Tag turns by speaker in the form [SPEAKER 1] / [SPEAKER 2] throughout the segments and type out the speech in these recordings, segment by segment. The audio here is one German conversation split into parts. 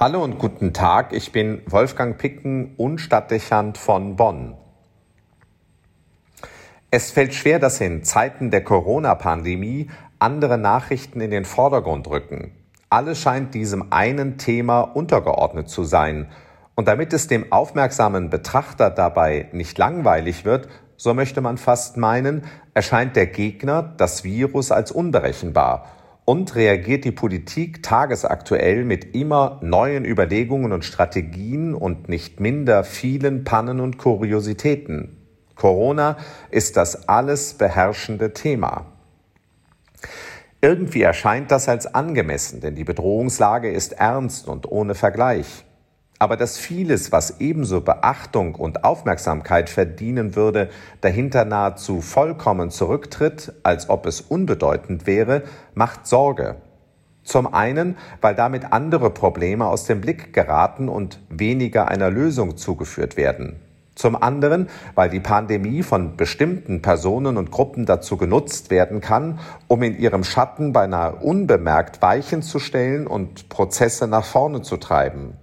[SPEAKER 1] Hallo und guten Tag, ich bin Wolfgang Picken und Stadtdechant von Bonn. Es fällt schwer, dass in Zeiten der Corona-Pandemie andere Nachrichten in den Vordergrund rücken. Alles scheint diesem einen Thema untergeordnet zu sein. Und damit es dem aufmerksamen Betrachter dabei nicht langweilig wird, so möchte man fast meinen, erscheint der Gegner, das Virus, als unberechenbar und reagiert die Politik tagesaktuell mit immer neuen Überlegungen und Strategien und nicht minder vielen Pannen und Kuriositäten. Corona ist das alles beherrschende Thema. Irgendwie erscheint das als angemessen, denn die Bedrohungslage ist ernst und ohne Vergleich. Aber dass vieles, was ebenso Beachtung und Aufmerksamkeit verdienen würde, dahinter nahezu vollkommen zurücktritt, als ob es unbedeutend wäre, macht Sorge. Zum einen, weil damit andere Probleme aus dem Blick geraten und weniger einer Lösung zugeführt werden. Zum anderen, weil die Pandemie von bestimmten Personen und Gruppen dazu genutzt werden kann, um in ihrem Schatten beinahe unbemerkt Weichen zu stellen und Prozesse nach vorne zu treiben.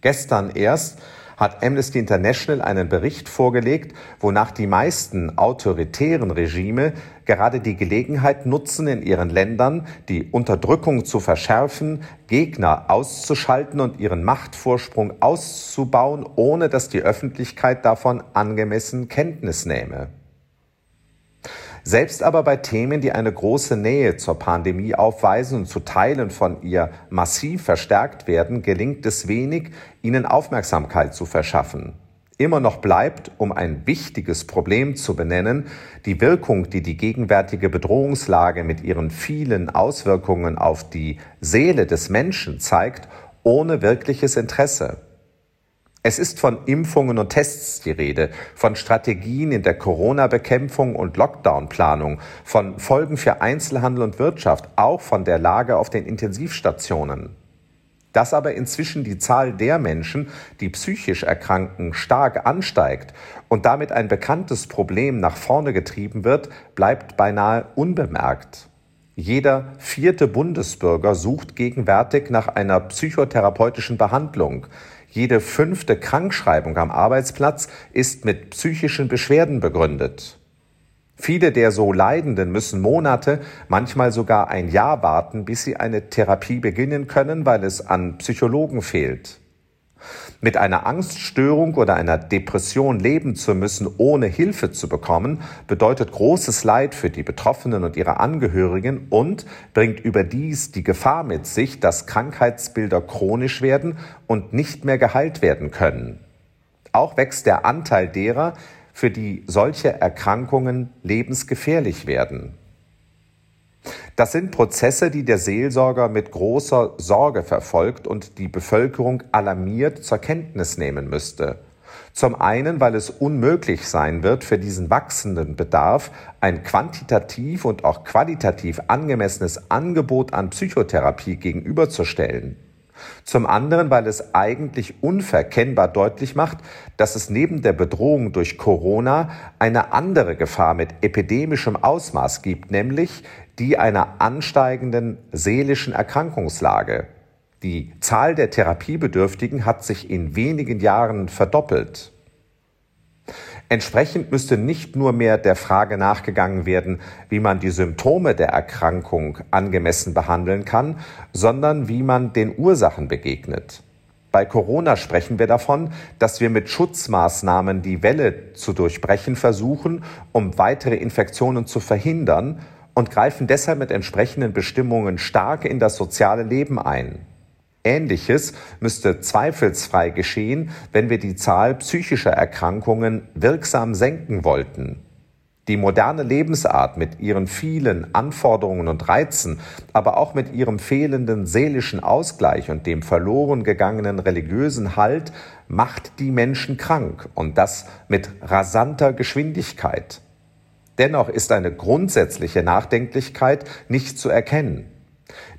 [SPEAKER 1] Gestern erst hat Amnesty International einen Bericht vorgelegt, wonach die meisten autoritären Regime gerade die Gelegenheit nutzen, in ihren Ländern die Unterdrückung zu verschärfen, Gegner auszuschalten und ihren Machtvorsprung auszubauen, ohne dass die Öffentlichkeit davon angemessen Kenntnis nehme. Selbst aber bei Themen, die eine große Nähe zur Pandemie aufweisen und zu Teilen von ihr massiv verstärkt werden, gelingt es wenig, ihnen Aufmerksamkeit zu verschaffen. Immer noch bleibt, um ein wichtiges Problem zu benennen, die Wirkung, die die gegenwärtige Bedrohungslage mit ihren vielen Auswirkungen auf die Seele des Menschen zeigt, ohne wirkliches Interesse. Es ist von Impfungen und Tests die Rede, von Strategien in der Corona-Bekämpfung und Lockdown-Planung, von Folgen für Einzelhandel und Wirtschaft, auch von der Lage auf den Intensivstationen. Dass aber inzwischen die Zahl der Menschen, die psychisch erkranken, stark ansteigt und damit ein bekanntes Problem nach vorne getrieben wird, bleibt beinahe unbemerkt. Jeder vierte Bundesbürger sucht gegenwärtig nach einer psychotherapeutischen Behandlung. Jede fünfte Krankschreibung am Arbeitsplatz ist mit psychischen Beschwerden begründet. Viele der so Leidenden müssen Monate, manchmal sogar ein Jahr warten, bis sie eine Therapie beginnen können, weil es an Psychologen fehlt. Mit einer Angststörung oder einer Depression leben zu müssen, ohne Hilfe zu bekommen, bedeutet großes Leid für die Betroffenen und ihre Angehörigen und bringt überdies die Gefahr mit sich, dass Krankheitsbilder chronisch werden und nicht mehr geheilt werden können. Auch wächst der Anteil derer, für die solche Erkrankungen lebensgefährlich werden. Das sind Prozesse, die der Seelsorger mit großer Sorge verfolgt und die Bevölkerung alarmiert zur Kenntnis nehmen müsste. Zum einen, weil es unmöglich sein wird, für diesen wachsenden Bedarf ein quantitativ und auch qualitativ angemessenes Angebot an Psychotherapie gegenüberzustellen. Zum anderen, weil es eigentlich unverkennbar deutlich macht, dass es neben der Bedrohung durch Corona eine andere Gefahr mit epidemischem Ausmaß gibt, nämlich die einer ansteigenden seelischen Erkrankungslage. Die Zahl der Therapiebedürftigen hat sich in wenigen Jahren verdoppelt. Entsprechend müsste nicht nur mehr der Frage nachgegangen werden, wie man die Symptome der Erkrankung angemessen behandeln kann, sondern wie man den Ursachen begegnet. Bei Corona sprechen wir davon, dass wir mit Schutzmaßnahmen die Welle zu durchbrechen versuchen, um weitere Infektionen zu verhindern und greifen deshalb mit entsprechenden Bestimmungen stark in das soziale Leben ein. Ähnliches müsste zweifelsfrei geschehen, wenn wir die Zahl psychischer Erkrankungen wirksam senken wollten. Die moderne Lebensart mit ihren vielen Anforderungen und Reizen, aber auch mit ihrem fehlenden seelischen Ausgleich und dem verloren gegangenen religiösen Halt macht die Menschen krank und das mit rasanter Geschwindigkeit. Dennoch ist eine grundsätzliche Nachdenklichkeit nicht zu erkennen.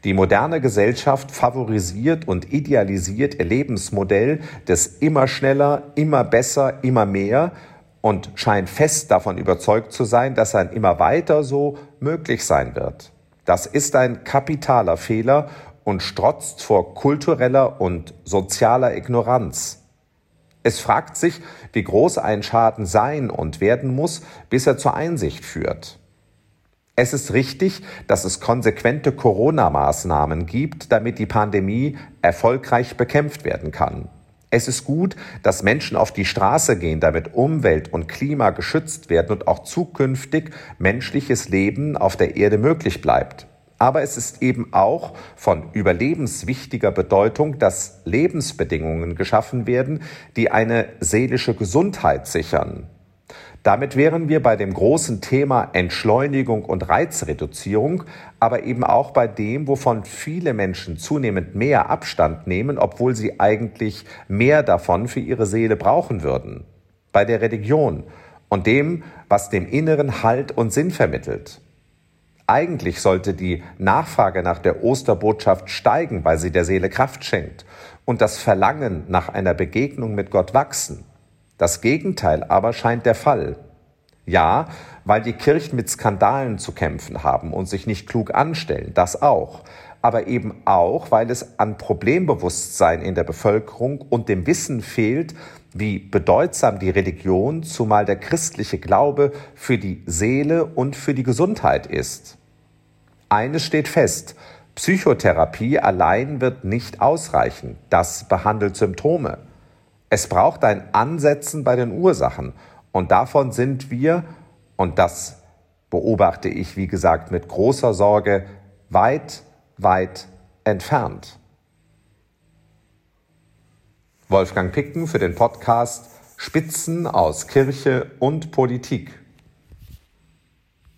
[SPEAKER 1] Die moderne Gesellschaft favorisiert und idealisiert ihr Lebensmodell des immer schneller, immer besser, immer mehr und scheint fest davon überzeugt zu sein, dass ein immer weiter so möglich sein wird. Das ist ein kapitaler Fehler und strotzt vor kultureller und sozialer Ignoranz. Es fragt sich, wie groß ein Schaden sein und werden muss, bis er zur Einsicht führt. Es ist richtig, dass es konsequente Corona-Maßnahmen gibt, damit die Pandemie erfolgreich bekämpft werden kann. Es ist gut, dass Menschen auf die Straße gehen, damit Umwelt und Klima geschützt werden und auch zukünftig menschliches Leben auf der Erde möglich bleibt. Aber es ist eben auch von überlebenswichtiger Bedeutung, dass Lebensbedingungen geschaffen werden, die eine seelische Gesundheit sichern. Damit wären wir bei dem großen Thema Entschleunigung und Reizreduzierung, aber eben auch bei dem, wovon viele Menschen zunehmend mehr Abstand nehmen, obwohl sie eigentlich mehr davon für ihre Seele brauchen würden. Bei der Religion und dem, was dem Inneren Halt und Sinn vermittelt. Eigentlich sollte die Nachfrage nach der Osterbotschaft steigen, weil sie der Seele Kraft schenkt und das Verlangen nach einer Begegnung mit Gott wachsen. Das Gegenteil aber scheint der Fall. Ja, weil die Kirchen mit Skandalen zu kämpfen haben und sich nicht klug anstellen, das auch. Aber eben auch, weil es an Problembewusstsein in der Bevölkerung und dem Wissen fehlt, wie bedeutsam die Religion, zumal der christliche Glaube, für die Seele und für die Gesundheit ist. Eines steht fest, Psychotherapie allein wird nicht ausreichen. Das behandelt Symptome. Es braucht ein Ansetzen bei den Ursachen. Und davon sind wir, und das beobachte ich, wie gesagt, mit großer Sorge, weit, weit entfernt. Wolfgang Picken für den Podcast Spitzen aus Kirche und Politik.